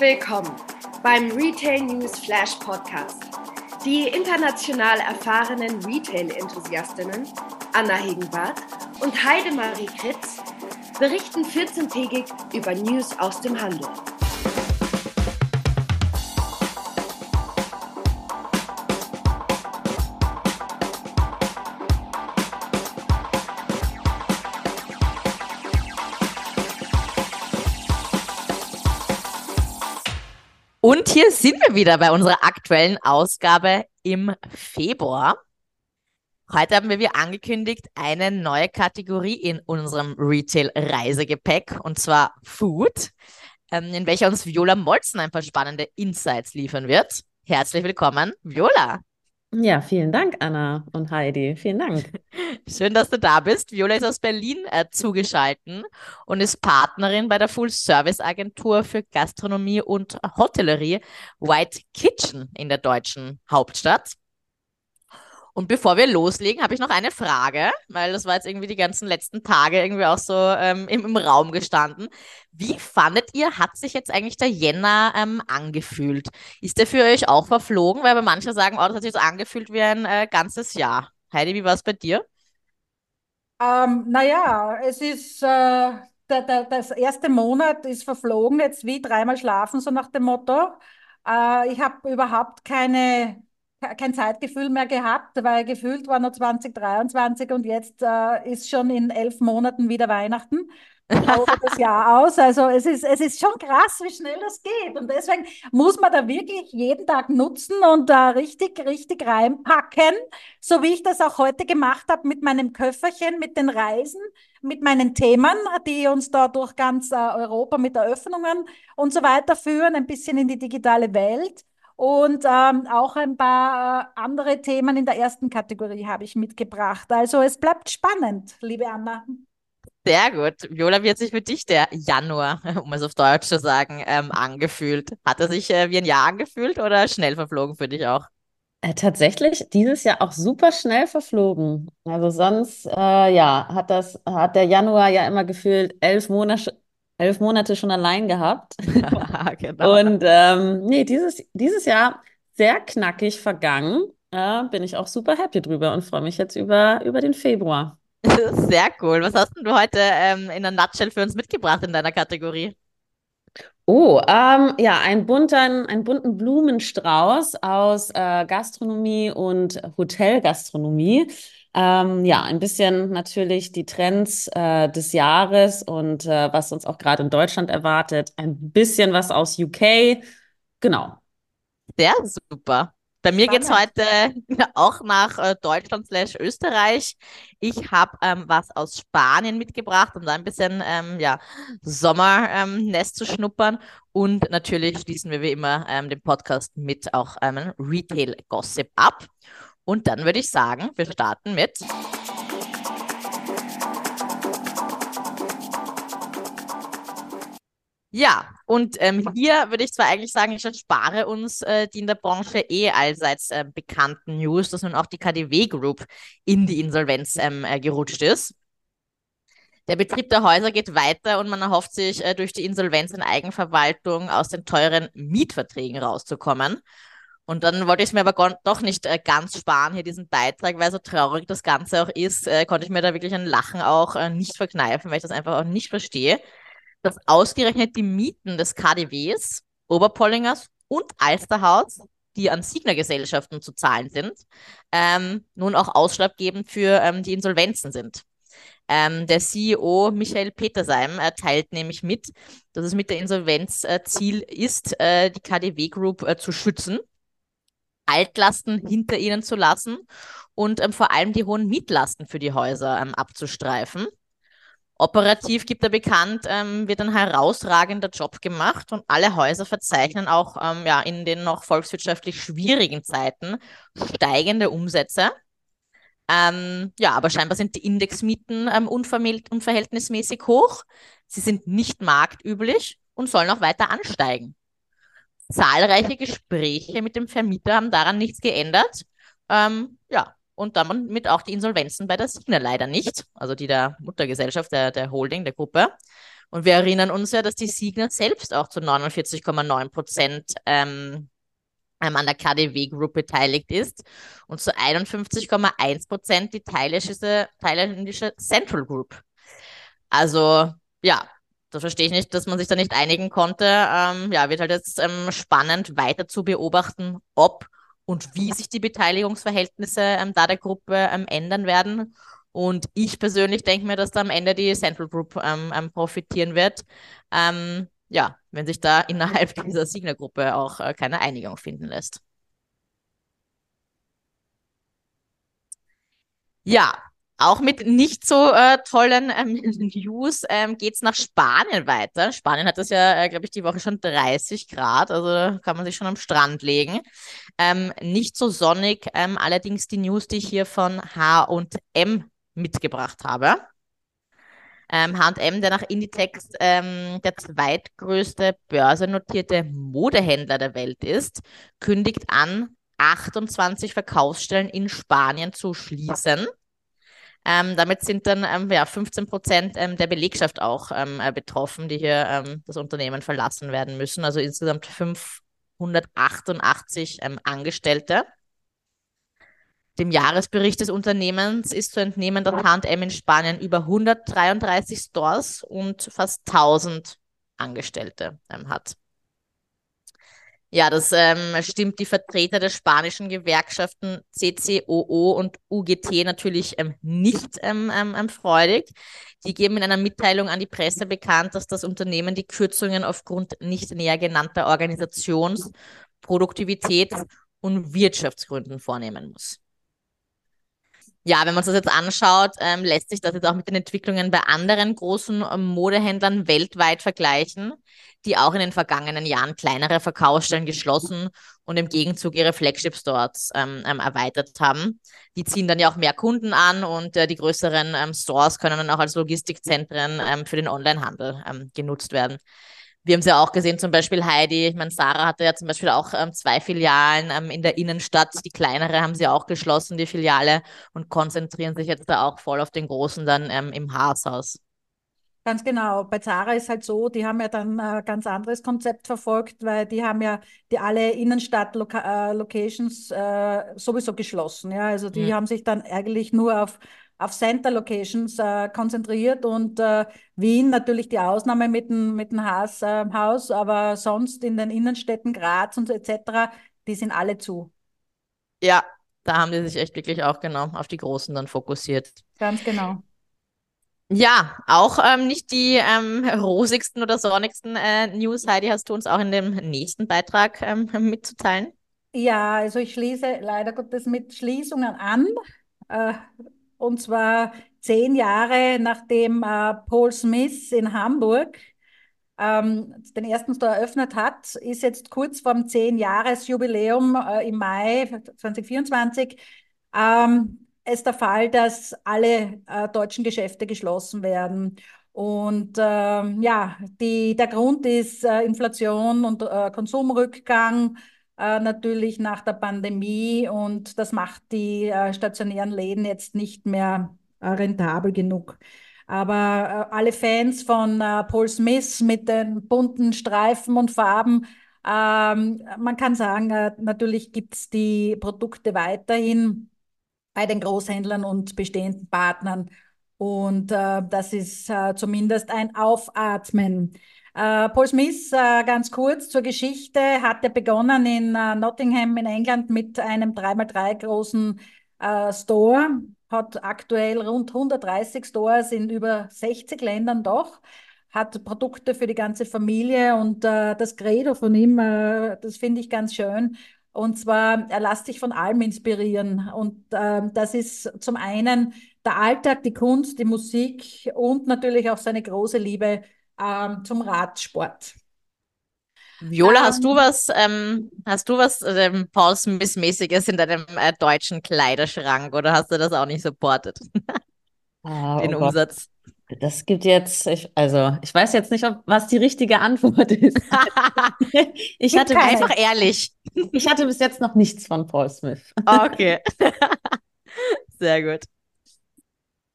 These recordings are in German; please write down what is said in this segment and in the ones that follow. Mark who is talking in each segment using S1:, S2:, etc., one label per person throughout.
S1: Willkommen beim Retail News Flash Podcast. Die international erfahrenen Retail-Enthusiastinnen Anna Hegenbart und Heidemarie Kritz berichten 14-tägig über News aus dem Handel.
S2: Und hier sind wir wieder bei unserer aktuellen Ausgabe im Februar. Heute haben wir wie angekündigt eine neue Kategorie in unserem Retail-Reisegepäck und zwar Food, ähm, in welcher uns Viola Molzen ein paar spannende Insights liefern wird. Herzlich willkommen, Viola.
S3: Ja, vielen Dank, Anna und Heidi. Vielen Dank.
S2: Schön, dass du da bist. Viola ist aus Berlin äh, zugeschaltet und ist Partnerin bei der Full-Service-Agentur für Gastronomie und Hotellerie White Kitchen in der deutschen Hauptstadt. Und bevor wir loslegen, habe ich noch eine Frage, weil das war jetzt irgendwie die ganzen letzten Tage irgendwie auch so ähm, im, im, Raum gestanden. Wie fandet ihr, hat sich jetzt eigentlich der Jänner ähm, angefühlt? Ist der für euch auch verflogen? Weil bei manchen sagen, oh, das hat sich jetzt angefühlt wie ein äh, ganzes Jahr. Heidi, wie war es bei dir?
S4: Ähm, naja, es ist, äh, der, der, das erste Monat ist verflogen, jetzt wie dreimal schlafen, so nach dem Motto. Äh, ich habe überhaupt keine kein Zeitgefühl mehr gehabt, weil gefühlt war noch 2023 und jetzt äh, ist schon in elf Monaten wieder Weihnachten. das Jahr aus. Also es ist, es ist schon krass, wie schnell das geht. Und deswegen muss man da wirklich jeden Tag nutzen und da richtig, richtig reinpacken, so wie ich das auch heute gemacht habe mit meinem Köfferchen, mit den Reisen, mit meinen Themen, die uns da durch ganz äh, Europa mit Eröffnungen und so weiter führen, ein bisschen in die digitale Welt. Und ähm, auch ein paar äh, andere Themen in der ersten Kategorie habe ich mitgebracht. Also es bleibt spannend, liebe Anna.
S2: Sehr gut. Viola, wie hat sich für dich der Januar, um es auf Deutsch zu sagen, ähm, angefühlt? Hat er sich äh, wie ein Jahr angefühlt oder schnell verflogen für dich auch?
S3: Äh, tatsächlich dieses Jahr auch super schnell verflogen. Also sonst, äh, ja, hat das, hat der Januar ja immer gefühlt elf Monate, elf Monate schon allein gehabt. Genau. Und ähm, nee, dieses, dieses Jahr sehr knackig vergangen. Äh, bin ich auch super happy drüber und freue mich jetzt über, über den Februar.
S2: Sehr cool. Was hast du heute ähm, in der Nutshell für uns mitgebracht in deiner Kategorie?
S3: Oh, ähm, ja, ein bunten, einen bunten Blumenstrauß aus äh, Gastronomie und Hotelgastronomie. Ähm, ja, ein bisschen natürlich die Trends äh, des Jahres und äh, was uns auch gerade in Deutschland erwartet. Ein bisschen was aus UK. Genau.
S2: Sehr super. Bei mir geht es heute auch nach äh, Deutschland slash Österreich. Ich habe ähm, was aus Spanien mitgebracht, um da ein bisschen ähm, ja, Sommernest ähm, zu schnuppern. Und natürlich schließen wir wie immer ähm, den Podcast mit auch einem Retail-Gossip ab. Und dann würde ich sagen, wir starten mit. Ja, und ähm, hier würde ich zwar eigentlich sagen, ich erspare uns äh, die in der Branche eh allseits äh, bekannten News, dass nun auch die KDW Group in die Insolvenz ähm, äh, gerutscht ist. Der Betrieb der Häuser geht weiter und man erhofft sich, äh, durch die Insolvenz in Eigenverwaltung aus den teuren Mietverträgen rauszukommen. Und dann wollte ich es mir aber doch nicht äh, ganz sparen, hier diesen Beitrag, weil so traurig das Ganze auch ist, äh, konnte ich mir da wirklich ein Lachen auch äh, nicht verkneifen, weil ich das einfach auch nicht verstehe, dass ausgerechnet die Mieten des KDWs, Oberpollingers und Alsterhaus, die an Signer-Gesellschaften zu zahlen sind, ähm, nun auch ausschlaggebend für ähm, die Insolvenzen sind. Ähm, der CEO Michael Petersheim äh, teilt nämlich mit, dass es mit der Insolvenz äh, Ziel ist, äh, die KDW Group äh, zu schützen Altlasten hinter ihnen zu lassen und ähm, vor allem die hohen Mietlasten für die Häuser ähm, abzustreifen. Operativ gibt er bekannt, ähm, wird ein herausragender Job gemacht und alle Häuser verzeichnen auch ähm, ja, in den noch volkswirtschaftlich schwierigen Zeiten steigende Umsätze. Ähm, ja, aber scheinbar sind die Indexmieten ähm, unverhältnismäßig hoch. Sie sind nicht marktüblich und sollen auch weiter ansteigen. Zahlreiche Gespräche mit dem Vermieter haben daran nichts geändert. Ähm, ja, und damit auch die Insolvenzen bei der Signa leider nicht, also die der Muttergesellschaft, der, der Holding, der Gruppe. Und wir erinnern uns ja, dass die Signer selbst auch zu 49,9 Prozent ähm, ähm, an der KDW Group beteiligt ist und zu 51,1 Prozent die thailändische Central Group. Also ja, da verstehe ich nicht, dass man sich da nicht einigen konnte. Ähm, ja, wird halt jetzt ähm, spannend weiter zu beobachten, ob und wie sich die Beteiligungsverhältnisse ähm, da der Gruppe ähm, ändern werden. Und ich persönlich denke mir, dass da am Ende die Central Group ähm, ähm, profitieren wird. ja, wenn sich da innerhalb dieser Signer-Gruppe auch äh, keine Einigung finden lässt. Ja, auch mit nicht so äh, tollen ähm, News ähm, geht es nach Spanien weiter. Spanien hat das ja, äh, glaube ich, die Woche schon 30 Grad, also kann man sich schon am Strand legen. Ähm, nicht so sonnig, ähm, allerdings die News, die ich hier von H&M mitgebracht habe. H&M, der nach Inditex ähm, der zweitgrößte börsennotierte Modehändler der Welt ist, kündigt an, 28 Verkaufsstellen in Spanien zu schließen. Ähm, damit sind dann ähm, ja, 15 Prozent ähm, der Belegschaft auch ähm, äh, betroffen, die hier ähm, das Unternehmen verlassen werden müssen. Also insgesamt 588 ähm, Angestellte. Dem Jahresbericht des Unternehmens ist zu entnehmen, dass H&M in Spanien über 133 Stores und fast 1000 Angestellte hat. Ja, das ähm, stimmt die Vertreter der spanischen Gewerkschaften CCOO und UGT natürlich ähm, nicht ähm, ähm, ähm, freudig. Die geben in einer Mitteilung an die Presse bekannt, dass das Unternehmen die Kürzungen aufgrund nicht näher genannter Organisations-, Produktivitäts- und Wirtschaftsgründen vornehmen muss ja, wenn man sich das jetzt anschaut, ähm, lässt sich das jetzt auch mit den Entwicklungen bei anderen großen ähm, Modehändlern weltweit vergleichen, die auch in den vergangenen Jahren kleinere Verkaufsstellen geschlossen und im Gegenzug ihre Flagship-Stores ähm, ähm, erweitert haben. Die ziehen dann ja auch mehr Kunden an und äh, die größeren ähm, Stores können dann auch als Logistikzentren für den Onlinehandel genutzt werden wir haben es ja auch gesehen, zum Beispiel Heidi, ich meine, Sarah hatte ja zum Beispiel auch ähm, zwei Filialen ähm, in der Innenstadt. Die kleinere haben sie auch geschlossen, die Filiale, und konzentrieren sich jetzt da auch voll auf den großen dann ähm, im Haashaus.
S4: Ganz genau. Bei Zara ist halt so, die haben ja dann ein ganz anderes Konzept verfolgt, weil die haben ja die alle Innenstadt-Locations äh, sowieso geschlossen. Ja, also die mhm. haben sich dann eigentlich nur auf auf Center Locations äh, konzentriert und äh, Wien natürlich die Ausnahme mit dem, mit dem Haas, äh, Haus, aber sonst in den Innenstädten Graz und so etc., die sind alle zu.
S2: Ja, da haben die sich echt wirklich auch genau auf die Großen dann fokussiert.
S4: Ganz genau.
S2: Ja, auch ähm, nicht die ähm, rosigsten oder sonnigsten äh, News, Heidi, hast du uns auch in dem nächsten Beitrag ähm, mitzuteilen?
S4: Ja, also ich schließe leider Gottes mit Schließungen an. Äh, und zwar zehn Jahre nachdem äh, Paul Smith in Hamburg ähm, den ersten Store eröffnet hat, ist jetzt kurz vorm zehn-Jahres-Jubiläum äh, im Mai 2024 ähm, ist der Fall, dass alle äh, deutschen Geschäfte geschlossen werden. Und ähm, ja, die, der Grund ist äh, Inflation und äh, Konsumrückgang äh, natürlich nach der Pandemie und das macht die äh, stationären Läden jetzt nicht mehr äh, rentabel genug. Aber äh, alle Fans von äh, Paul Smith mit den bunten Streifen und Farben, ähm, man kann sagen, äh, natürlich gibt es die Produkte weiterhin bei den Großhändlern und bestehenden Partnern. Und das ist zumindest ein Aufatmen. Äh, Paul Smith, äh, ganz kurz zur Geschichte, hatte begonnen in äh, Nottingham in England mit einem 3x3 großen Store, hat aktuell rund 130 Stores in über 60 Ländern doch, hat Produkte für die ganze Familie und das Credo von ihm, das finde ich ganz schön. Und zwar, er lässt sich von allem inspirieren. Und das ist zum einen der Alltag, die Kunst, die Musik und natürlich auch seine große Liebe ähm, zum Radsport.
S2: Viola, ähm, hast du was, ähm, hast du was ähm, Paul Smith-mäßiges in deinem äh, deutschen Kleiderschrank oder hast du das auch nicht supportet?
S3: Ah, Den oh Umsatz. Das gibt jetzt, ich, also ich weiß jetzt nicht, ob, was die richtige Antwort ist.
S2: ich hatte einfach ehrlich.
S3: Ich hatte bis jetzt noch nichts von Paul Smith.
S2: Okay. Sehr gut.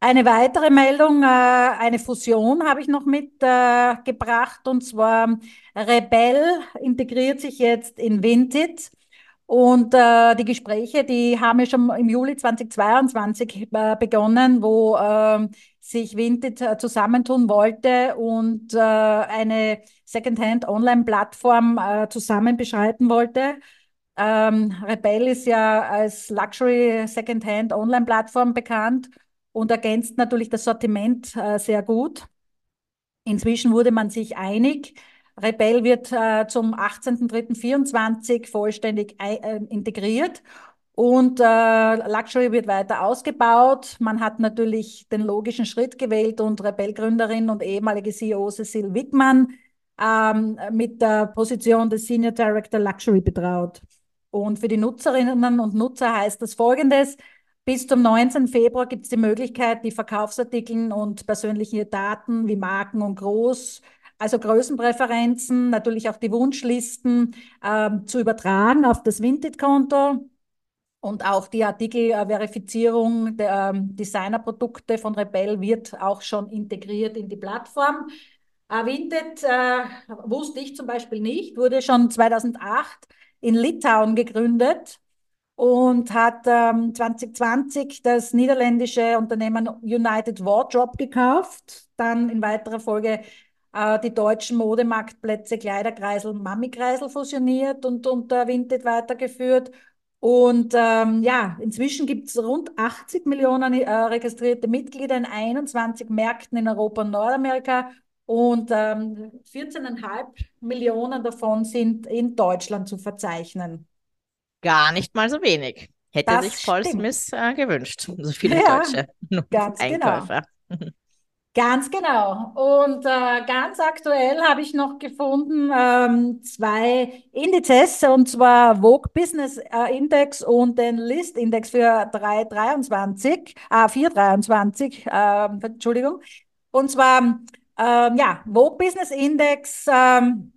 S4: Eine weitere Meldung, äh, eine Fusion habe ich noch mitgebracht äh, und zwar Rebell integriert sich jetzt in Vinted. Und äh, die Gespräche, die haben ja schon im Juli 2022 äh, begonnen, wo äh, sich Vinted zusammentun wollte und eine Secondhand-Online-Plattform zusammen beschreiten wollte. Ähm, Rebell ist ja als Luxury Secondhand Online-Plattform bekannt und ergänzt natürlich das Sortiment äh, sehr gut. Inzwischen wurde man sich einig. Rebell wird äh, zum 18.03.24 vollständig äh, integriert und äh, Luxury wird weiter ausgebaut. Man hat natürlich den logischen Schritt gewählt und Rebell-Gründerin und ehemalige CEO Cecile Wittmann ähm, mit der Position des Senior Director Luxury betraut. Und für die Nutzerinnen und Nutzer heißt das folgendes. Bis zum 19. Februar gibt es die Möglichkeit, die Verkaufsartikel und persönliche Daten wie Marken und Groß, also Größenpräferenzen, natürlich auch die Wunschlisten äh, zu übertragen auf das Vinted-Konto und auch die Artikelverifizierung der äh, Designerprodukte von Rebell wird auch schon integriert in die Plattform. Äh, Vinted äh, wusste ich zum Beispiel nicht, wurde schon 2008 in Litauen gegründet und hat ähm, 2020 das niederländische Unternehmen United Wardrobe gekauft, dann in weiterer Folge äh, die deutschen Modemarktplätze Kleiderkreisel und Mamikreisel fusioniert und unter Vinted weitergeführt. Und ähm, ja, inzwischen gibt es rund 80 Millionen äh, registrierte Mitglieder in 21 Märkten in Europa und Nordamerika und ähm, 14,5 Millionen davon sind in Deutschland zu verzeichnen.
S2: Gar nicht mal so wenig. Hätte das sich Paul stimmt. Smith äh, gewünscht, so viele ja, deutsche
S4: ganz genau. Einkäufer. Genau. Ganz genau. Und äh, ganz aktuell habe ich noch gefunden ähm, zwei Indizes, und zwar Vogue Business äh, Index und den List Index für 323, äh, 423, äh, Entschuldigung. Und zwar, ähm, ja, Vogue Business Index, ähm,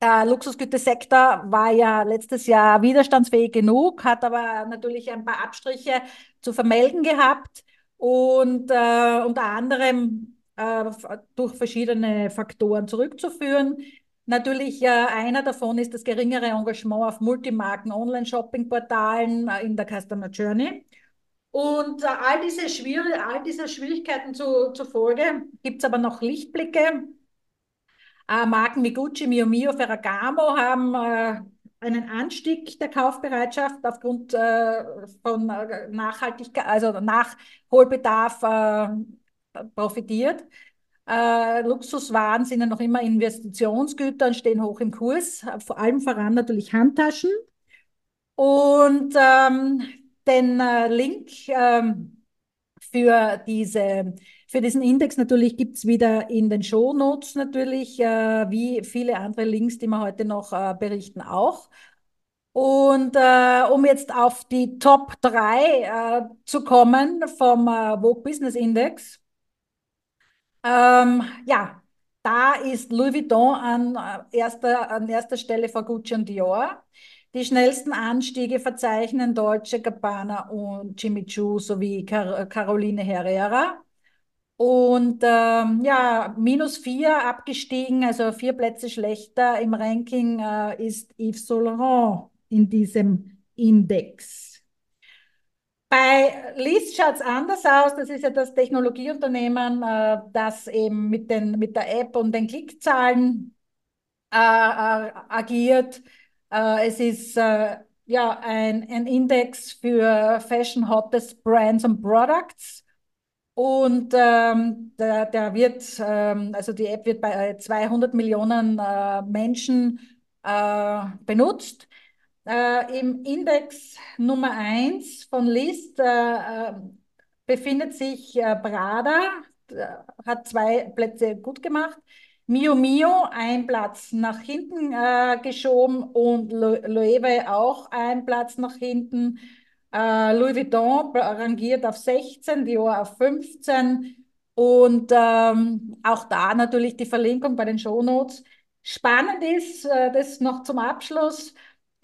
S4: der Luxusgütesektor war ja letztes Jahr widerstandsfähig genug, hat aber natürlich ein paar Abstriche zu vermelden gehabt und äh, unter anderem äh, durch verschiedene Faktoren zurückzuführen. Natürlich äh, einer davon ist das geringere Engagement auf Multimarken, Online-Shopping-Portalen äh, in der Customer Journey. Und äh, all, diese all diese Schwierigkeiten zu, zufolge gibt es aber noch Lichtblicke. Äh, Marken wie Gucci, Mio Mio, Ferragamo haben äh, einen Anstieg der Kaufbereitschaft aufgrund äh, von äh, Nachhaltigkeit, also Nachholbedarf äh, profitiert. Äh, Luxuswaren sind ja noch immer Investitionsgüter und stehen hoch im Kurs, vor allem voran natürlich Handtaschen. Und ähm, den Link ähm, für diese für diesen Index natürlich gibt es wieder in den Shownotes natürlich, äh, wie viele andere Links, die wir heute noch äh, berichten, auch. Und äh, um jetzt auf die Top 3 äh, zu kommen vom äh, Vogue Business Index, ähm, ja, da ist Louis Vuitton an äh, erster, an erster Stelle vor Gucci und Dior. Die schnellsten Anstiege verzeichnen Deutsche Gabbana und Jimmy Choo sowie Car Caroline Herrera. Und ähm, ja, minus vier abgestiegen, also vier Plätze schlechter im Ranking äh, ist Yves Saint in diesem Index. Bei List schaut es anders aus. Das ist ja das Technologieunternehmen, äh, das eben mit, den, mit der App und den Klickzahlen äh, äh agiert. Äh, es ist äh, ja ein, ein Index für Fashion Hottest Brands und Products. Und ähm, der, der wird, ähm, also die App wird bei 200 Millionen äh, Menschen äh, benutzt. Äh, Im Index Nummer 1 von List äh, äh, befindet sich äh, Prada, hat zwei Plätze gut gemacht. Mio Mio ein Platz nach hinten geschoben und Loewe auch ein Platz nach hinten. Äh, Louis Vuitton rangiert auf 16, Dior auf 15 und ähm, auch da natürlich die Verlinkung bei den Shownotes. Spannend ist, äh, das noch zum Abschluss,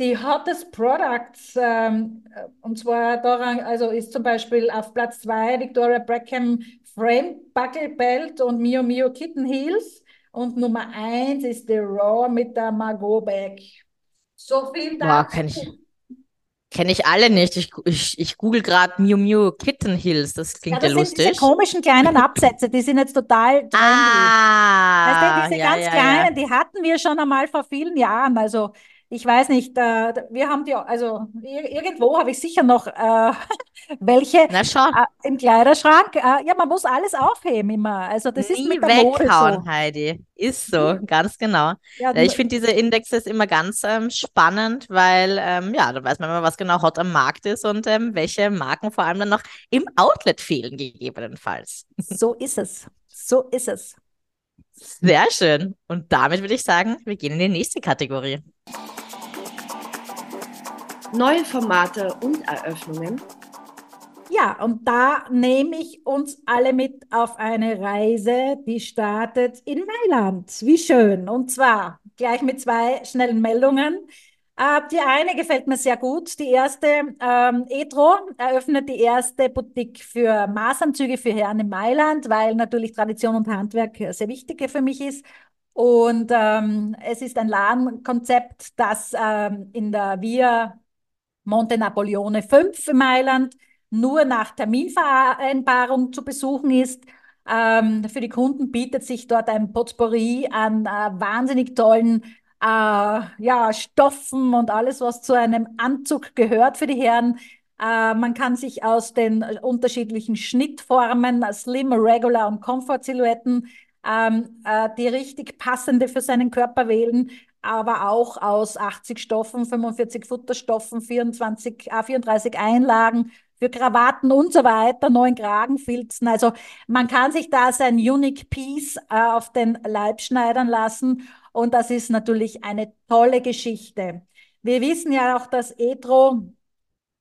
S4: die Hottest Products, ähm, und zwar daran, also ist zum Beispiel auf Platz 2 Victoria Beckham Frame Buckle Belt und Mio Mio Kitten Heels. Und Nummer 1 ist der Raw mit der Margot Bag. So viel
S2: Boah,
S4: dazu.
S2: kenn ich, kenn ich alle nicht. Ich, ich, ich google gerade Miu Miu Kitten Heels. Das
S4: Ja,
S2: klingt ja,
S4: das sind diese
S2: lustig.
S4: komischen kleinen Absätze, die sind jetzt total trendy. Weißt du,
S2: Ah,
S4: diese
S2: ja,
S4: ganz
S2: ja,
S4: kleinen, die hatten wir schon einmal vor vielen Jahren. Also ich weiß nicht, äh, wir haben die, also ir irgendwo habe ich sicher noch äh, welche äh, im Kleiderschrank. Äh, ja, man muss alles aufheben immer. Also das ist
S2: nie
S4: mit der Mode
S2: weghauen,
S4: so.
S2: Heidi. Ist so, ganz genau. Ja, ich finde diese Indexes immer ganz ähm, spannend, weil ähm, ja, da weiß man immer, was genau hot am Markt ist und ähm, welche Marken vor allem dann noch im Outlet fehlen, gegebenenfalls.
S4: so ist es. So ist es.
S2: Sehr schön. Und damit würde ich sagen, wir gehen in die nächste Kategorie.
S1: Neue Formate und Eröffnungen.
S4: Ja, und da nehme ich uns alle mit auf eine Reise, die startet in Mailand. Wie schön. Und zwar gleich mit zwei schnellen Meldungen. Äh, die eine gefällt mir sehr gut. Die erste, ähm, Etro eröffnet die erste Boutique für Maßanzüge für Herren in Mailand, weil natürlich Tradition und Handwerk sehr wichtig für mich ist. Und ähm, es ist ein Ladenkonzept, das ähm, in der Via Monte Napoleone 5 in Mailand nur nach Terminvereinbarung zu besuchen ist. Ähm, für die Kunden bietet sich dort ein Potpourri an äh, wahnsinnig tollen äh, ja, Stoffen und alles, was zu einem Anzug gehört für die Herren. Äh, man kann sich aus den unterschiedlichen Schnittformen, Slim, Regular und Comfort-Silhouetten ähm, äh, die richtig passende für seinen Körper wählen aber auch aus 80 Stoffen, 45 Futterstoffen, 24, äh, 34 Einlagen für Krawatten und so weiter, neun Kragenfilzen. Also man kann sich da sein Unique Piece äh, auf den Leib schneidern lassen und das ist natürlich eine tolle Geschichte. Wir wissen ja auch, dass Etro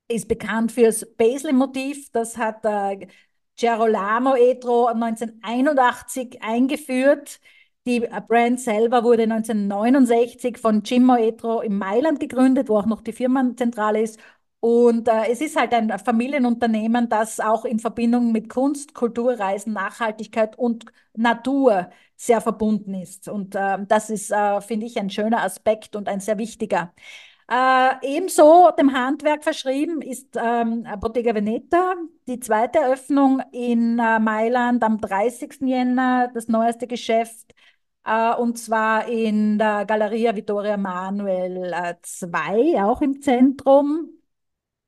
S4: ist bekannt fürs Paisley-Motiv. Das hat äh, Gerolamo Etro 1981 eingeführt. Die Brand selber wurde 1969 von Jimmo Etro in Mailand gegründet, wo auch noch die Firmenzentrale ist. Und äh, es ist halt ein Familienunternehmen, das auch in Verbindung mit Kunst, Kultur, Reisen, Nachhaltigkeit und Natur sehr verbunden ist. Und äh, das ist, äh, finde ich, ein schöner Aspekt und ein sehr wichtiger. Äh, ebenso dem Handwerk verschrieben ist ähm, Bottega Veneta, die zweite Eröffnung in äh, Mailand am 30. Jänner, das neueste Geschäft, äh, und zwar in der Galleria Vittoria Manuel äh, 2, auch im Zentrum,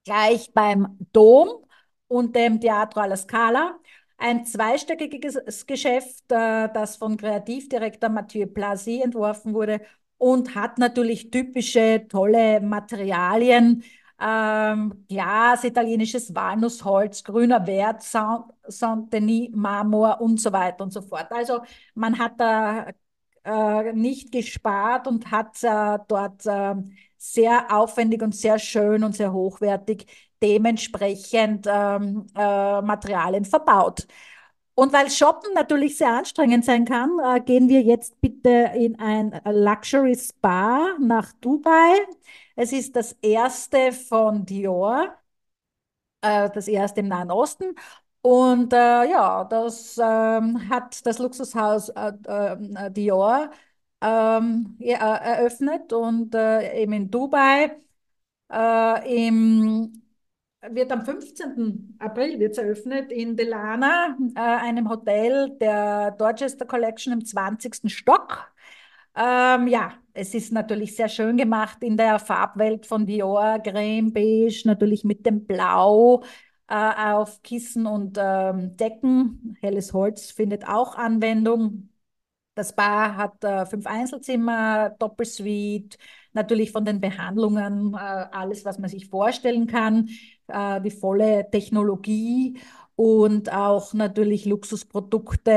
S4: gleich beim Dom und dem Teatro alla Scala. Ein zweistöckiges Geschäft, äh, das von Kreativdirektor Mathieu Blasi entworfen wurde und hat natürlich typische tolle Materialien. Ähm, Glas, italienisches Walnussholz, grüner Wert, Saint-Denis, Marmor und so weiter und so fort. Also man hat da äh, nicht gespart und hat äh, dort äh, sehr aufwendig und sehr schön und sehr hochwertig dementsprechend ähm, äh, Materialien verbaut. Und weil Shoppen natürlich sehr anstrengend sein kann, äh, gehen wir jetzt bitte in ein Luxury Spa nach Dubai. Es ist das erste von Dior, äh, das erste im Nahen Osten. Und äh, ja, das ähm, hat das Luxushaus äh, äh, Dior ähm, ja, äh, eröffnet und äh, eben in Dubai. Äh, im wird am 15. April wird's eröffnet in Delana, äh, einem Hotel der Dorchester Collection im 20. Stock. Ähm, ja, es ist natürlich sehr schön gemacht in der Farbwelt von Dior, Creme, Beige, natürlich mit dem Blau äh, auf Kissen und ähm, Decken. Helles Holz findet auch Anwendung. Das Bar hat äh, fünf Einzelzimmer, Doppelsuite, natürlich von den Behandlungen äh, alles, was man sich vorstellen kann, äh, die volle Technologie und auch natürlich Luxusprodukte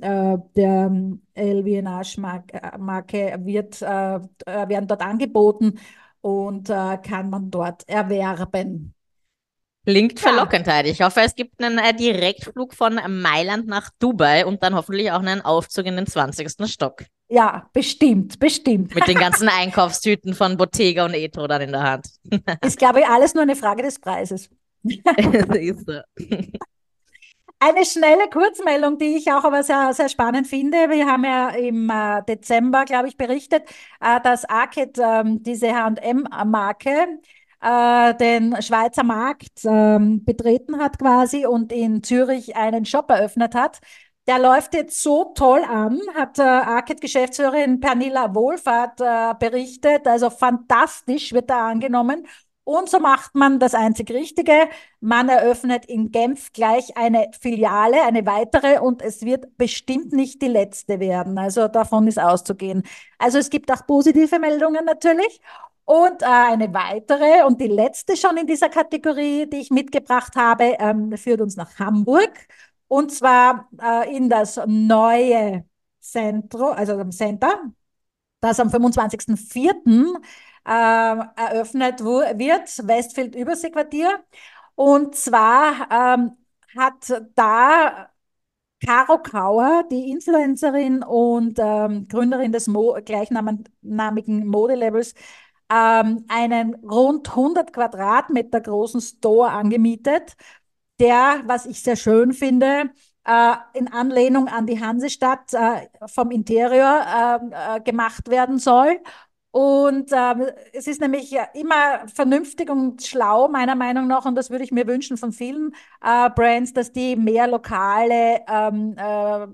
S4: äh, der LVMH-Marke wird, äh, werden dort angeboten und äh, kann man dort erwerben.
S2: Klingt verlockend, Heidi. Ich hoffe, es gibt einen äh, Direktflug von Mailand nach Dubai und dann hoffentlich auch einen Aufzug in den 20. Stock.
S4: Ja, bestimmt, bestimmt.
S2: Mit den ganzen Einkaufstüten von Bottega und Etro dann in der Hand.
S4: Ist, glaube ich, alles nur eine Frage des Preises. ist so. Eine schnelle Kurzmeldung, die ich auch aber sehr, sehr spannend finde. Wir haben ja im äh, Dezember, glaube ich, berichtet, äh, dass Arcade, ähm, diese H&M-Marke, äh, den Schweizer Markt ähm, betreten hat quasi und in Zürich einen Shop eröffnet hat. Der läuft jetzt so toll an, hat äh, Arcade-Geschäftsführerin Pernilla Wohlfahrt äh, berichtet. Also fantastisch wird er angenommen. Und so macht man das einzig Richtige. Man eröffnet in Genf gleich eine Filiale, eine weitere, und es wird bestimmt nicht die letzte werden. Also davon ist auszugehen. Also es gibt auch positive Meldungen natürlich. Und äh, eine weitere und die letzte schon in dieser Kategorie, die ich mitgebracht habe, ähm, führt uns nach Hamburg. Und zwar äh, in das neue Centro, also am Center, das am 25.04 äh, eröffnet wird, Westfield Überseequartier. Und zwar ähm, hat da Caro Kauer, die Influencerin und ähm, Gründerin des Mo gleichnamigen Modelabels, ähm, einen rund 100 Quadratmeter großen Store angemietet, der, was ich sehr schön finde, äh, in Anlehnung an die Hansestadt äh, vom Interieur äh, äh gemacht werden soll. Und ähm, es ist nämlich immer vernünftig und schlau, meiner Meinung nach, und das würde ich mir wünschen von vielen äh, Brands, dass die mehr lokale ähm, äh,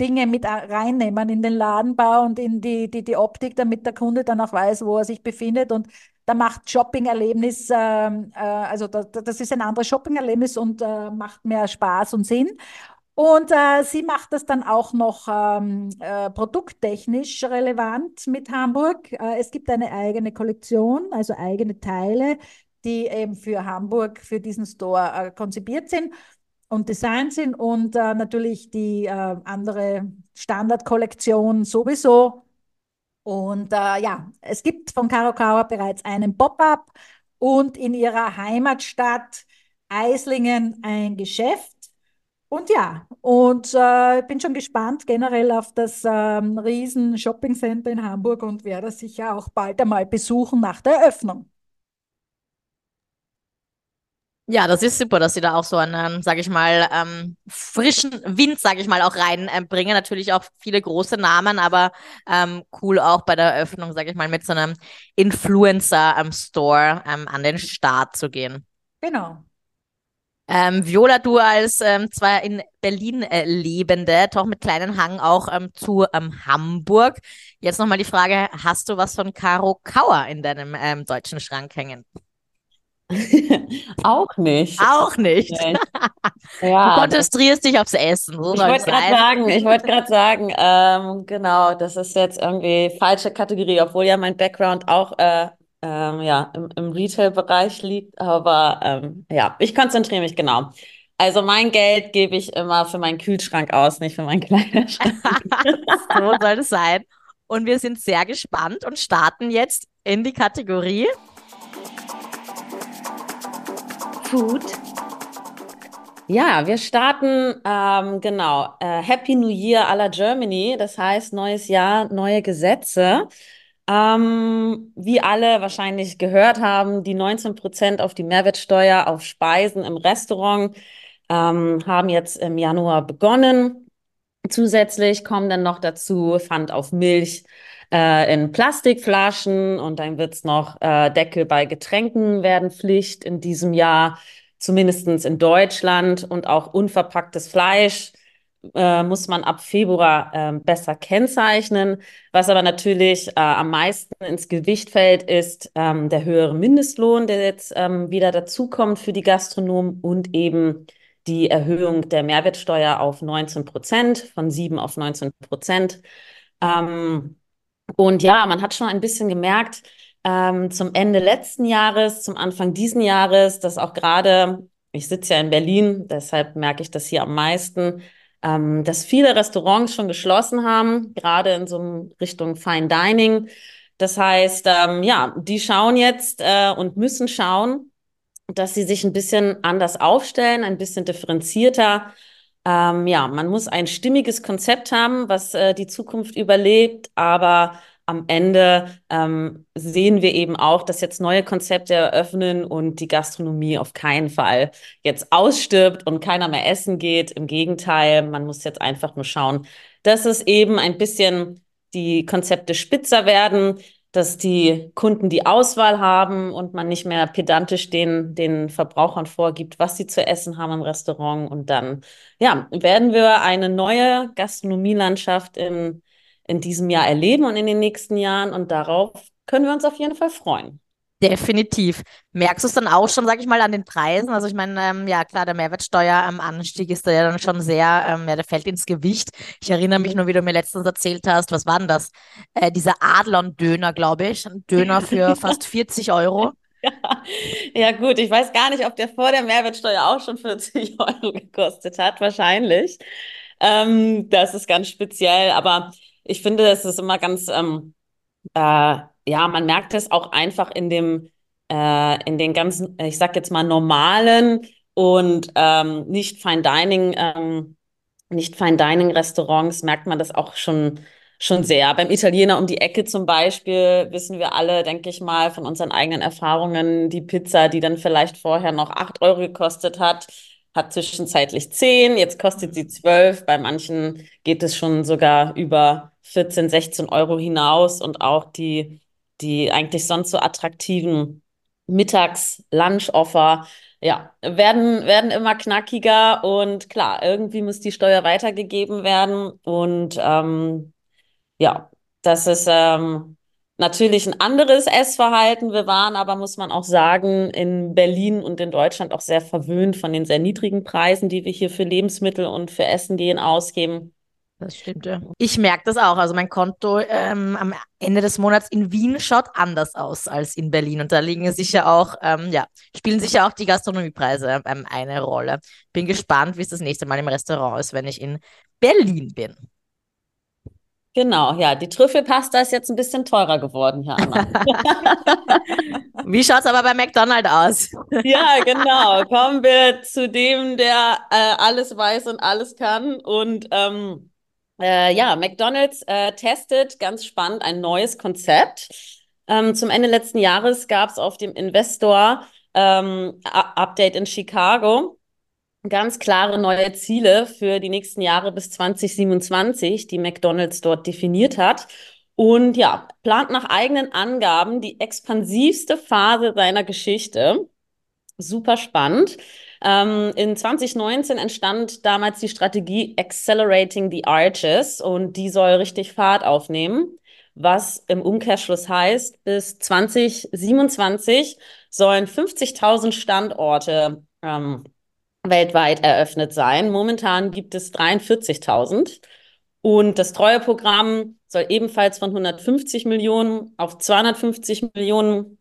S4: Dinge mit reinnehmen in den Ladenbau und in die, die, die Optik, damit der Kunde dann auch weiß, wo er sich befindet. Und da macht Shopping-Erlebnis, ähm, äh, also da, das ist ein anderes Shopping-Erlebnis und äh, macht mehr Spaß und Sinn. Und äh, sie macht das dann auch noch ähm, äh, produkttechnisch relevant mit Hamburg. Äh, es gibt eine eigene Kollektion, also eigene Teile, die eben für Hamburg, für diesen Store äh, konzipiert sind und designt sind und äh, natürlich die äh, andere Standardkollektion sowieso. Und ja, es gibt von Caro Kauer bereits einen Pop-up und in ihrer Heimatstadt Eislingen ein Geschäft und ja, und äh, bin schon gespannt generell auf das ähm, riesen Shopping Center in Hamburg und werde sicher auch bald einmal besuchen nach der Eröffnung.
S2: Ja, das ist super, dass sie da auch so einen, sage ich mal, ähm, frischen Wind, sage ich mal, auch reinbringen. Ähm, Natürlich auch viele große Namen, aber ähm, cool auch bei der Eröffnung, sage ich mal, mit so einem Influencer-Store ähm, an den Start zu gehen.
S4: Genau.
S2: Ähm, Viola, du als ähm, zwar in Berlin äh, lebende, doch mit kleinen Hang auch ähm, zu ähm, Hamburg. Jetzt nochmal die Frage, hast du was von Caro Kauer in deinem ähm, deutschen Schrank hängen?
S3: auch nicht.
S2: Auch nicht. ja, du konzentrierst dich aufs Essen. So
S3: ich wollte gerade sagen, ich wollte gerade sagen, ähm, genau, das ist jetzt irgendwie falsche Kategorie, obwohl ja mein Background auch äh, ähm, ja, im, im Retail-Bereich liegt. Aber ähm, ja, ich konzentriere mich genau. Also mein Geld gebe ich immer für meinen Kühlschrank aus, nicht für meinen Kleiderschrank.
S2: so soll es sein. Und wir sind sehr gespannt und starten jetzt in die Kategorie
S3: Food. Ja, wir starten ähm, genau äh, Happy New Year à la Germany. Das heißt neues Jahr, neue Gesetze. Ähm, wie alle wahrscheinlich gehört haben, die 19 Prozent auf die Mehrwertsteuer auf Speisen im Restaurant ähm, haben jetzt im Januar begonnen. Zusätzlich kommen dann noch dazu Pfand auf Milch äh, in Plastikflaschen und dann wird es noch äh, Deckel bei Getränken werden Pflicht in diesem Jahr, zumindest in Deutschland und auch unverpacktes Fleisch äh, muss man ab Februar äh, besser kennzeichnen. Was aber natürlich äh, am meisten ins Gewicht fällt, ist ähm, der höhere Mindestlohn, der jetzt ähm, wieder dazukommt für die Gastronomen und eben die Erhöhung der Mehrwertsteuer auf 19 Prozent, von 7 auf 19 Prozent. Ähm, und ja, man hat schon ein bisschen gemerkt, ähm, zum Ende letzten Jahres, zum Anfang diesen Jahres, dass auch gerade, ich sitze ja in Berlin, deshalb merke ich das hier am meisten, ähm, dass viele Restaurants schon geschlossen haben, gerade in so Richtung Fine Dining. Das heißt, ähm, ja, die schauen jetzt äh, und müssen schauen, dass sie sich ein bisschen anders aufstellen, ein bisschen differenzierter. Ähm, ja, man muss ein stimmiges Konzept haben, was äh, die Zukunft überlebt, aber am Ende ähm, sehen wir eben auch, dass jetzt neue Konzepte eröffnen und die Gastronomie auf keinen Fall jetzt ausstirbt und keiner mehr essen geht. Im Gegenteil, man muss jetzt einfach nur schauen, dass es eben ein bisschen die Konzepte spitzer werden, dass die Kunden die Auswahl haben und man nicht mehr pedantisch den, den Verbrauchern vorgibt, was sie zu essen haben im Restaurant. Und dann, ja, werden wir eine neue Gastronomielandschaft in, in diesem Jahr erleben und in den nächsten Jahren. Und darauf können wir uns auf jeden Fall freuen.
S2: Definitiv. Merkst du es dann auch schon, sag ich mal, an den Preisen? Also ich meine, ähm, ja klar, der Mehrwertsteueranstieg ist da ja dann schon sehr, ähm, ja, der fällt ins Gewicht. Ich erinnere mich nur, wie du mir letztens erzählt hast, was war denn das? Äh, dieser Adlon-Döner, glaube ich. Ein Döner für fast 40 Euro.
S3: Ja. ja, gut, ich weiß gar nicht, ob der vor der Mehrwertsteuer auch schon 40 Euro gekostet hat, wahrscheinlich. Ähm, das ist ganz speziell, aber ich finde, es ist immer ganz, ähm, äh, ja, man merkt es auch einfach in dem, äh, in den ganzen, ich sag jetzt mal normalen und ähm, nicht Fine Dining, ähm, nicht Fine Dining Restaurants merkt man das auch schon schon sehr. Beim Italiener um die Ecke zum Beispiel wissen wir alle, denke ich mal, von unseren eigenen Erfahrungen, die Pizza, die dann vielleicht vorher noch acht Euro gekostet hat, hat zwischenzeitlich zehn, jetzt kostet sie zwölf. Bei manchen geht es schon sogar über 14, 16 Euro hinaus und auch die die eigentlich sonst so attraktiven Mittags-Lunch-Offer, ja, werden, werden immer knackiger und klar, irgendwie muss die Steuer weitergegeben werden und ähm, ja, das ist ähm, natürlich ein anderes Essverhalten. Wir waren aber, muss man auch sagen, in Berlin und in Deutschland auch sehr verwöhnt von den sehr niedrigen Preisen, die wir hier für Lebensmittel und für Essen gehen ausgeben.
S2: Das stimmt, ja. Ich merke das auch. Also mein Konto ähm, am Ende des Monats in Wien schaut anders aus als in Berlin. Und da liegen sicher auch, ähm, ja, spielen sicher auch die Gastronomiepreise ähm, eine Rolle. Bin gespannt, wie es das nächste Mal im Restaurant ist, wenn ich in Berlin bin.
S3: Genau, ja, die Trüffelpasta ist jetzt ein bisschen teurer geworden hier, Anna.
S2: Wie schaut es aber bei McDonald's aus?
S3: ja, genau. Kommen wir zu dem, der äh, alles weiß und alles kann. Und ähm, äh, ja, McDonald's äh, testet ganz spannend ein neues Konzept. Ähm, zum Ende letzten Jahres gab es auf dem Investor ähm, Update in Chicago ganz klare neue Ziele für die nächsten Jahre bis 2027, die McDonald's dort definiert hat. Und ja, plant nach eigenen Angaben die expansivste Phase seiner Geschichte. Super spannend. Ähm, in 2019 entstand damals die Strategie Accelerating the Arches und die soll richtig Fahrt aufnehmen, was im Umkehrschluss heißt, bis 2027 sollen 50.000 Standorte ähm, weltweit eröffnet sein. Momentan gibt es 43.000. Und das Treueprogramm soll ebenfalls von 150 Millionen auf 250 Millionen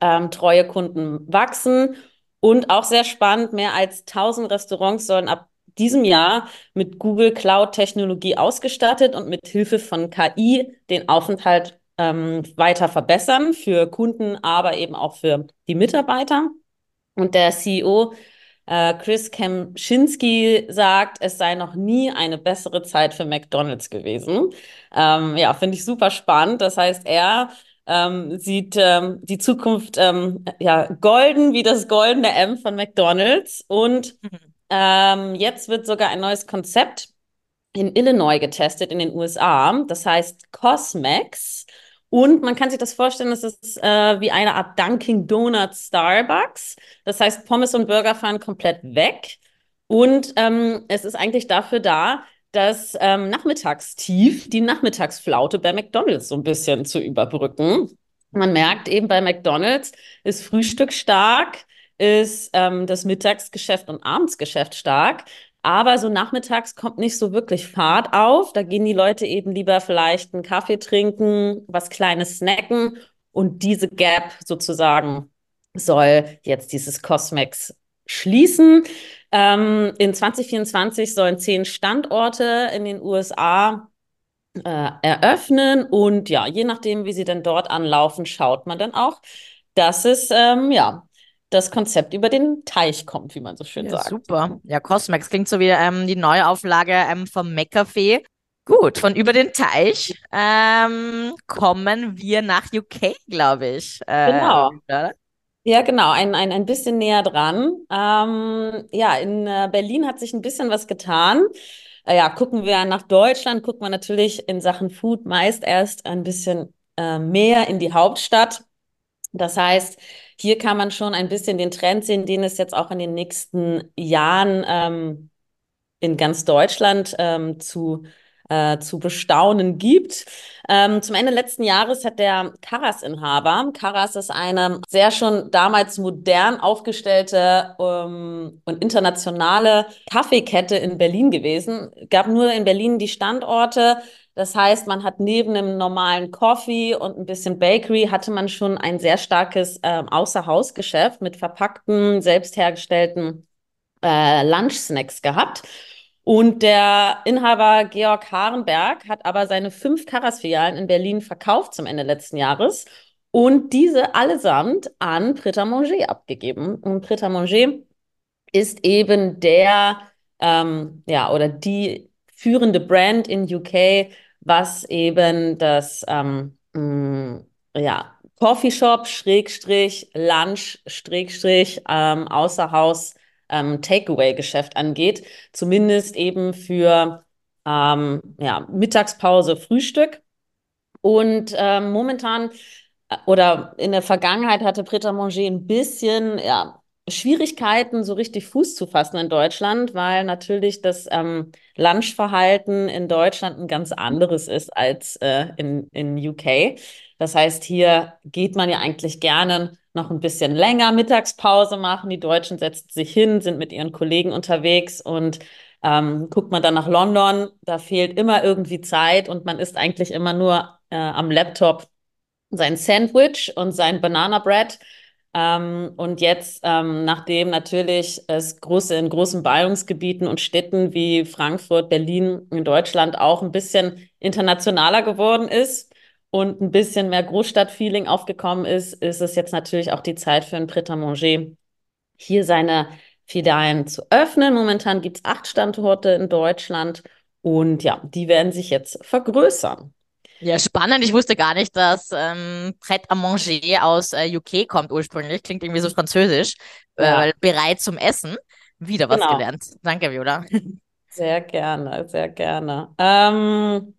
S3: ähm, treue Kunden wachsen. Und auch sehr spannend, mehr als 1000 Restaurants sollen ab diesem Jahr mit Google Cloud Technologie ausgestattet und mit Hilfe von KI den Aufenthalt ähm, weiter verbessern für Kunden, aber eben auch für die Mitarbeiter. Und der CEO äh, Chris Kemschinski sagt, es sei noch nie eine bessere Zeit für McDonald's gewesen. Ähm, ja, finde ich super spannend. Das heißt, er ähm, sieht ähm, die Zukunft ähm, ja golden wie das goldene M von McDonald's. Und mhm. ähm, jetzt wird sogar ein neues Konzept in Illinois getestet in den USA. Das heißt Cosmex. Und man kann sich das vorstellen, es ist äh, wie eine Art Dunkin' Donuts Starbucks. Das heißt, Pommes und Burger fahren komplett weg. Und ähm, es ist eigentlich dafür da, das ähm, Nachmittagstief, die Nachmittagsflaute bei McDonald's so ein bisschen zu überbrücken. Man merkt eben bei McDonald's ist Frühstück stark, ist ähm, das Mittagsgeschäft und Abendsgeschäft stark. Aber so nachmittags kommt nicht so wirklich Fahrt auf. Da gehen die Leute eben lieber vielleicht einen Kaffee trinken, was Kleines snacken. Und diese Gap sozusagen soll jetzt dieses Cosmex schließen. Ähm, in 2024 sollen zehn Standorte in den USA äh, eröffnen und ja, je nachdem, wie sie denn dort anlaufen, schaut man dann auch, dass es ähm, ja das Konzept über den Teich kommt, wie man so schön
S2: Ja,
S3: sagt.
S2: super. Ja, Cosmex klingt so wie ähm, die Neuauflage ähm, vom McCafé. Gut, von über den Teich ähm, kommen wir nach UK, glaube ich. Äh,
S3: Genau.
S2: oder?
S3: Ja, genau, ein, ein, ein bisschen näher dran. Ähm, ja, in äh, Berlin hat sich ein bisschen was getan. Äh, ja, gucken wir nach Deutschland, gucken wir natürlich in Sachen Food meist erst ein bisschen äh, mehr in die Hauptstadt. Das heißt, hier kann man schon ein bisschen den Trend sehen, den es jetzt auch in den nächsten Jahren ähm, in ganz Deutschland ähm, zu, äh, zu bestaunen gibt. Ähm, zum Ende letzten Jahres hat der Karas-Inhaber, Karas ist eine sehr schon damals modern aufgestellte ähm, und internationale Kaffeekette in Berlin gewesen. Gab nur in Berlin die Standorte. Das heißt, man hat neben einem normalen Coffee und ein bisschen Bakery hatte man schon ein sehr starkes ähm, Außerhausgeschäft mit verpackten, selbst hergestellten äh, Lunchsnacks gehabt. Und der Inhaber Georg Harenberg hat aber seine fünf Karas-Filialen in Berlin verkauft zum Ende letzten Jahres und diese allesamt an Pret Manger abgegeben. Und Pret Manger ist eben der, ähm, ja, oder die führende Brand in UK, was eben das, ähm, mh, ja, Coffeeshop, Schrägstrich, Lunch, Schrägstrich, ähm, Außerhaus, ähm, Takeaway-Geschäft angeht. Zumindest eben für ähm, ja, Mittagspause, Frühstück. Und ähm, momentan äh, oder in der Vergangenheit hatte Pret Manger ein bisschen ja, Schwierigkeiten, so richtig Fuß zu fassen in Deutschland, weil natürlich das ähm, Lunchverhalten in Deutschland ein ganz anderes ist als äh, in, in UK. Das heißt, hier geht man ja eigentlich gerne noch ein bisschen länger Mittagspause machen. Die Deutschen setzen sich hin, sind mit ihren Kollegen unterwegs und ähm, guckt man dann nach London, da fehlt immer irgendwie Zeit und man isst eigentlich immer nur äh, am Laptop sein Sandwich und sein Banana Bread. Ähm, und jetzt, ähm, nachdem natürlich es große, in großen Ballungsgebieten und Städten wie Frankfurt, Berlin in Deutschland auch ein bisschen internationaler geworden ist und ein bisschen mehr Großstadtfeeling aufgekommen ist, ist es jetzt natürlich auch die Zeit für ein Pret à Manger, hier seine Filialen zu öffnen. Momentan gibt es acht Standorte in Deutschland und ja, die werden sich jetzt vergrößern.
S2: Ja, spannend. Ich wusste gar nicht, dass ähm, Pret à Manger aus äh, UK kommt ursprünglich. Klingt irgendwie so französisch.
S3: Ja.
S2: Äh, bereit zum Essen. Wieder was
S3: Genau.
S2: gelernt. Danke, Viola.
S3: Sehr gerne, sehr gerne. Ähm,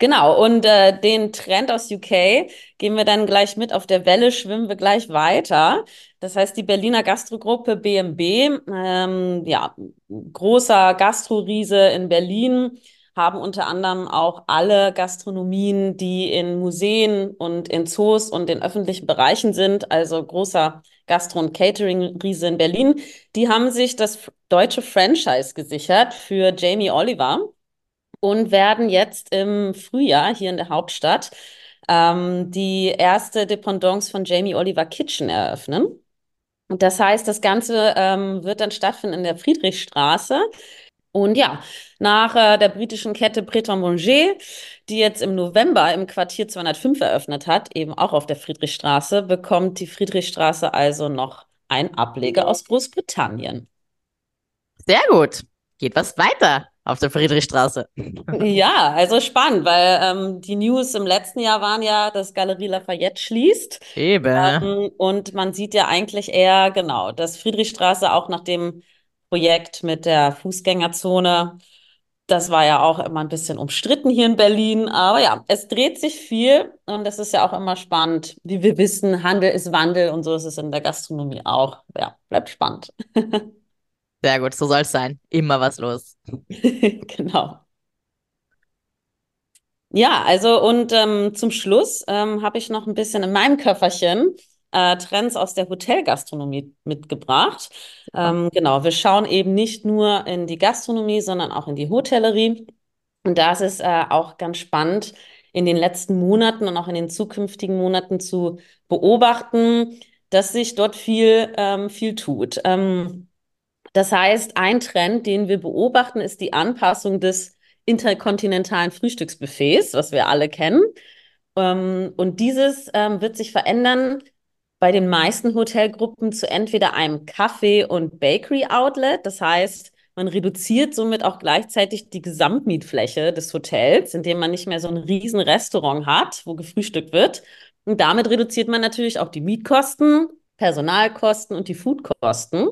S3: genau, und äh, den Trend aus UK gehen wir dann gleich mit. Auf der Welle schwimmen wir gleich weiter. Das heißt, die Berliner Gastrogruppe BMB, ähm, ja, großer Gastroriese in Berlin, haben unter anderem auch alle Gastronomien, die in Museen und in Zoos und in öffentlichen Bereichen sind, also großer Gastro- und Catering-Riese in Berlin, die haben sich das deutsche Franchise gesichert für Jamie Oliver und werden jetzt im Frühjahr hier in der Hauptstadt ähm, die erste Dependance von Jamie Oliver Kitchen eröffnen. Und das heißt, das Ganze ähm, wird dann stattfinden in der Friedrichstraße. Und ja, nach äh, der britischen Kette Pret à Manger, die jetzt im November im Quartier 205 eröffnet hat, eben auch auf der Friedrichstraße, bekommt die Friedrichstraße also noch einen Ableger aus Großbritannien.
S2: Sehr gut. Geht was weiter auf der Friedrichstraße.
S3: Ja, also spannend, weil ähm, die News im letzten Jahr waren ja, dass Galerie Lafayette schließt.
S2: Eben.
S3: Ähm, und man sieht ja eigentlich eher, genau, dass Friedrichstraße auch nach dem Projekt mit der Fußgängerzone, das war ja auch immer ein bisschen umstritten hier in Berlin. Aber ja, es dreht sich viel und das ist ja auch immer spannend. Wie wir wissen, Handel ist Wandel und so ist es in der Gastronomie auch. Ja, bleibt spannend.
S2: Sehr gut, so soll es sein. Immer was los.
S3: Genau. Ja, also und ähm, zum Schluss ähm, habe ich noch ein bisschen in meinem Köfferchen äh, Trends aus der Hotelgastronomie mitgebracht. Ähm, genau, wir schauen eben nicht nur in die Gastronomie, sondern auch in die Hotellerie. Und da ist es äh, auch ganz spannend, in den letzten Monaten und auch in den zukünftigen Monaten zu beobachten, dass sich dort viel, ähm, viel tut. Ähm, das heißt, ein Trend, den wir beobachten, ist die Anpassung des interkontinentalen Frühstücksbuffets, was wir alle kennen. Ähm, und dieses ähm, wird sich verändern bei den meisten Hotelgruppen zu entweder einem Kaffee- und Bakery-Outlet. Das heißt, man reduziert somit auch gleichzeitig die Gesamtmietfläche des Hotels, indem man nicht mehr so ein riesen Restaurant hat, wo gefrühstückt wird. Und damit reduziert man natürlich auch die Mietkosten, Personalkosten und die Foodkosten.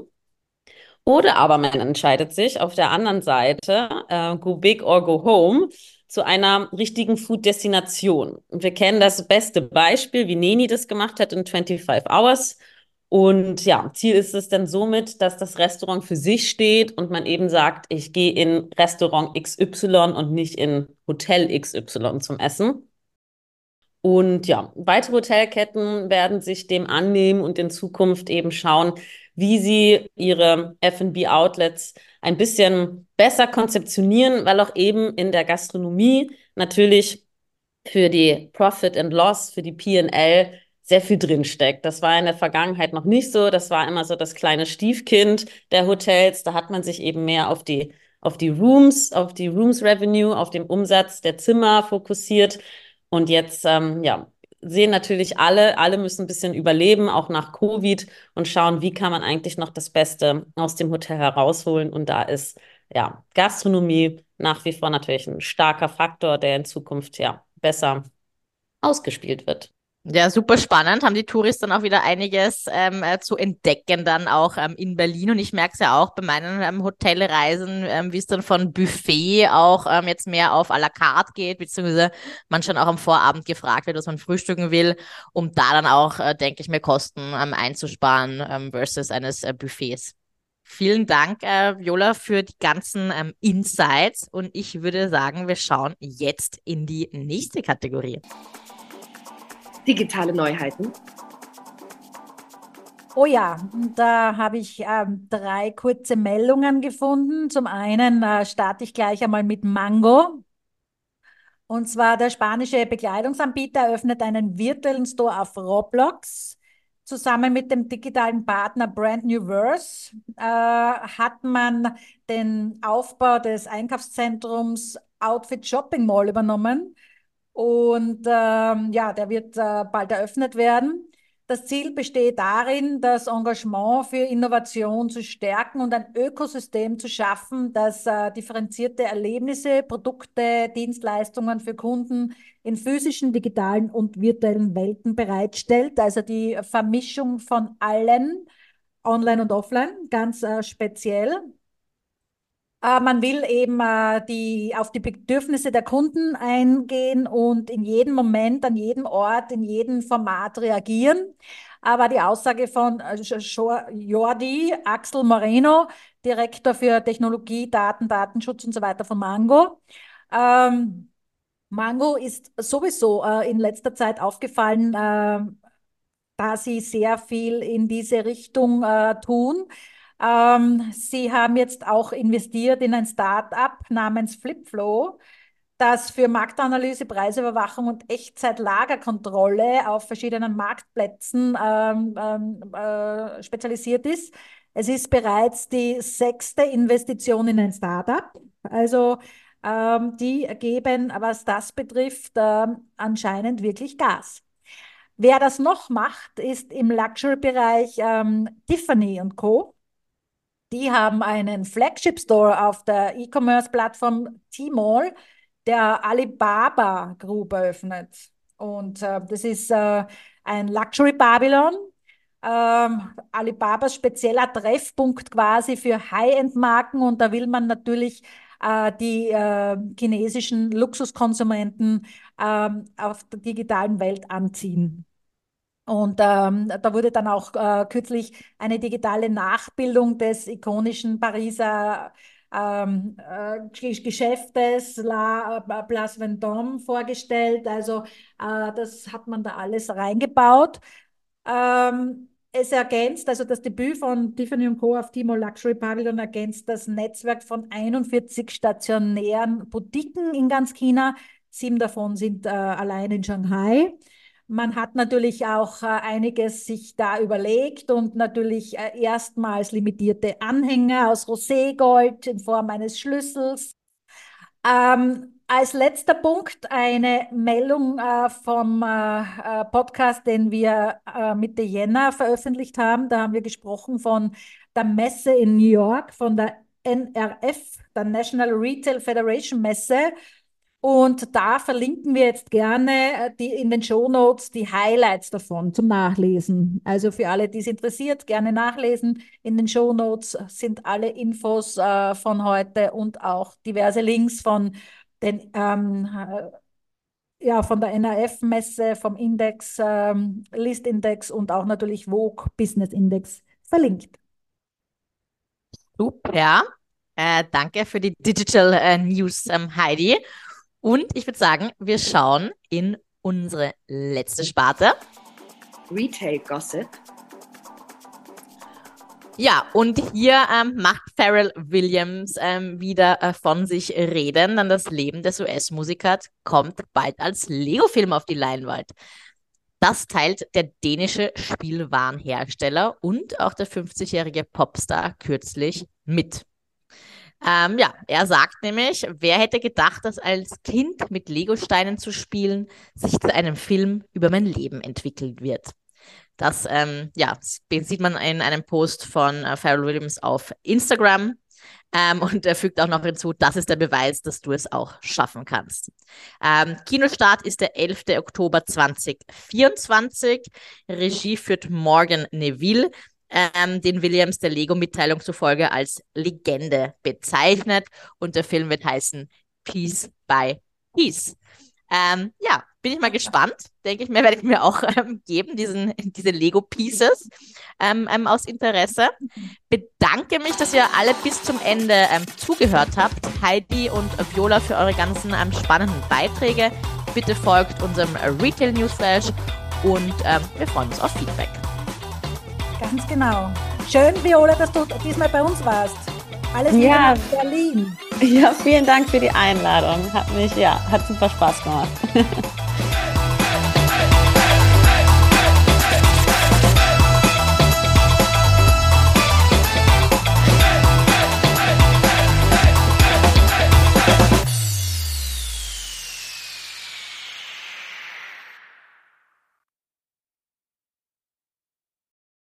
S3: Oder aber man entscheidet sich auf der anderen Seite, äh, go big or go home, zu einer richtigen Food-Destination. Und wir kennen das beste Beispiel, wie Neni das gemacht hat in 25 Hours. Und ja, Ziel ist es dann somit, dass das Restaurant für sich steht und man eben sagt, ich gehe in Restaurant XY und nicht in Hotel XY zum Essen. Und ja, weitere Hotelketten werden sich dem annehmen und in Zukunft eben schauen, wie sie ihre F&B-Outlets ein bisschen besser konzeptionieren, weil auch eben in der Gastronomie natürlich für die Profit and Loss, für die P&L sehr viel drinsteckt. Das war in der Vergangenheit noch nicht so. Das war immer so das kleine Stiefkind der Hotels. Da hat man sich eben mehr auf die, auf die Rooms, auf die Rooms Revenue, auf den Umsatz der Zimmer fokussiert. Und jetzt, ähm, ja, sehen natürlich alle, alle müssen ein bisschen überleben, auch nach Covid und schauen, wie kann man eigentlich noch das Beste aus dem Hotel herausholen. Und da ist ja Gastronomie nach wie vor natürlich ein starker Faktor, der in Zukunft ja besser ausgespielt wird.
S2: Ja, super spannend. Haben die Touristen dann auch wieder einiges ähm, äh, zu entdecken, dann auch ähm, in Berlin. Und ich merke es ja auch bei meinen ähm, Hotelreisen, ähm, wie es dann von Buffet auch ähm, jetzt mehr auf à la carte geht, beziehungsweise man schon auch am Vorabend gefragt wird, was man frühstücken will, um da dann auch, äh, denke ich mir, Kosten ähm, einzusparen ähm, versus eines äh, Buffets. Vielen Dank, äh, Viola, für die ganzen ähm, Insights. Und ich würde sagen, wir schauen jetzt in die nächste Kategorie
S1: digitale Neuheiten?
S4: Oh ja, da habe ich ähm, drei kurze Meldungen gefunden. Zum einen äh, starte ich gleich einmal mit Mango. Und zwar der spanische Bekleidungsanbieter eröffnet einen virtuellen Store auf Roblox. Zusammen mit dem digitalen Partner Brand New Verse äh, hat man den Aufbau des Einkaufszentrums Outfit Shopping Mall übernommen. Und ähm, ja, der wird äh, bald eröffnet werden. Das Ziel besteht darin, das Engagement für Innovation zu stärken und ein Ökosystem zu schaffen, das äh, differenzierte Erlebnisse, Produkte, Dienstleistungen für Kunden in physischen, digitalen und virtuellen Welten bereitstellt. Also die Vermischung von allen, online und offline, ganz äh, speziell. Äh, man will eben äh, die, auf die Bedürfnisse der Kunden eingehen und in jedem Moment, an jedem Ort, in jedem Format reagieren. Aber die Aussage von äh, Jordi Axel Moreno, Direktor für Technologie, Daten, Datenschutz und so weiter von Mango. Ähm, Mango ist sowieso äh, in letzter Zeit aufgefallen, äh, da sie sehr viel in diese Richtung äh, tun. Ähm, Sie haben jetzt auch investiert in ein Start-up namens Flipflow, das für Marktanalyse, Preisüberwachung und Echtzeit-Lagerkontrolle auf verschiedenen Marktplätzen ähm, ähm, äh, spezialisiert ist. Es ist bereits die sechste Investition in ein Startup. Also ähm, die geben, was das betrifft, äh, anscheinend wirklich Gas. Wer das noch macht, ist im Luxury-Bereich ähm, Tiffany Co. Die haben einen Flagship Store auf der E-Commerce-Plattform Tmall, der Alibaba Group eröffnet. Und äh, das ist äh, ein Luxury Babylon. Ähm, Alibabas spezieller Treffpunkt quasi für High-End-Marken und da will man natürlich äh, die äh, chinesischen Luxuskonsumenten ähm, auf der digitalen Welt anziehen. Und ähm, da wurde dann auch äh, kürzlich eine digitale Nachbildung des ikonischen Pariser ähm, äh, Geschäftes La äh, Place Vendôme vorgestellt. Also äh, das hat man da alles reingebaut. Ähm, es ergänzt, also das Debüt von Tiffany Co. auf Timo Luxury Pavilion ergänzt das Netzwerk von 41 stationären Boutiquen in ganz China. Sieben davon sind äh, allein in Shanghai. Man hat natürlich auch äh, einiges sich da überlegt und natürlich äh, erstmals limitierte Anhänger aus Roségold in Form eines Schlüssels. Ähm, als letzter Punkt eine Meldung äh, vom äh, äh, Podcast, den wir äh, Mitte Jänner veröffentlicht haben. Da haben wir gesprochen von der Messe in New York, von der NRF, der National Retail Federation Messe. Und da verlinken wir jetzt gerne äh, die, in den Show Notes die Highlights davon zum Nachlesen. Also für alle, die es interessiert, gerne nachlesen. In den Show Notes sind alle Infos äh, von heute und auch diverse Links von den ähm, äh, ja, von der NRF-Messe, vom Index, ähm, List-Index und auch natürlich Vogue Business Index verlinkt.
S2: Super. Äh, danke für die Digital äh, News, ähm, Heidi. Und ich würde sagen, wir schauen in unsere letzte Sparte.
S1: Retail Gossip.
S2: Ja, und hier ähm, macht Pharrell Williams ähm, wieder äh, von sich reden, denn das Leben des US-Musikers kommt bald als Lego-Film auf die Leinwand. Das teilt der dänische Spielwarenhersteller und auch der 50-jährige Popstar kürzlich mit. Ähm, ja, er sagt nämlich, wer hätte gedacht, dass als Kind mit Legosteinen zu spielen sich zu einem Film über mein Leben entwickeln wird. Das ähm, ja, sieht man in einem Post von äh, Pharrell Williams auf Instagram. Ähm, und er fügt auch noch hinzu, das ist der Beweis, dass du es auch schaffen kannst. Ähm, Kinostart ist der 11. Oktober 2024. Regie führt Morgan Neville ähm, den Williams der Lego-Mitteilung zufolge als Legende bezeichnet. Und der Film wird heißen Piece by Piece. Ähm, ja, bin ich mal gespannt. Denke ich mir, werde ich mir auch ähm, geben, diesen, diese Lego-Pieces ähm, ähm, aus Interesse. Bedanke mich, dass ihr alle bis zum Ende ähm, zugehört habt. Heidi und Viola für eure ganzen ähm, spannenden Beiträge. Bitte folgt unserem Retail Newsflash und wir freuen uns auf Feedback.
S4: Ganz genau. Schön, Viola, dass du diesmal bei uns warst. Alles Liebe ja. nach Berlin.
S3: Ja, vielen Dank für die Einladung. Hat mich, ja, hat super Spaß gemacht.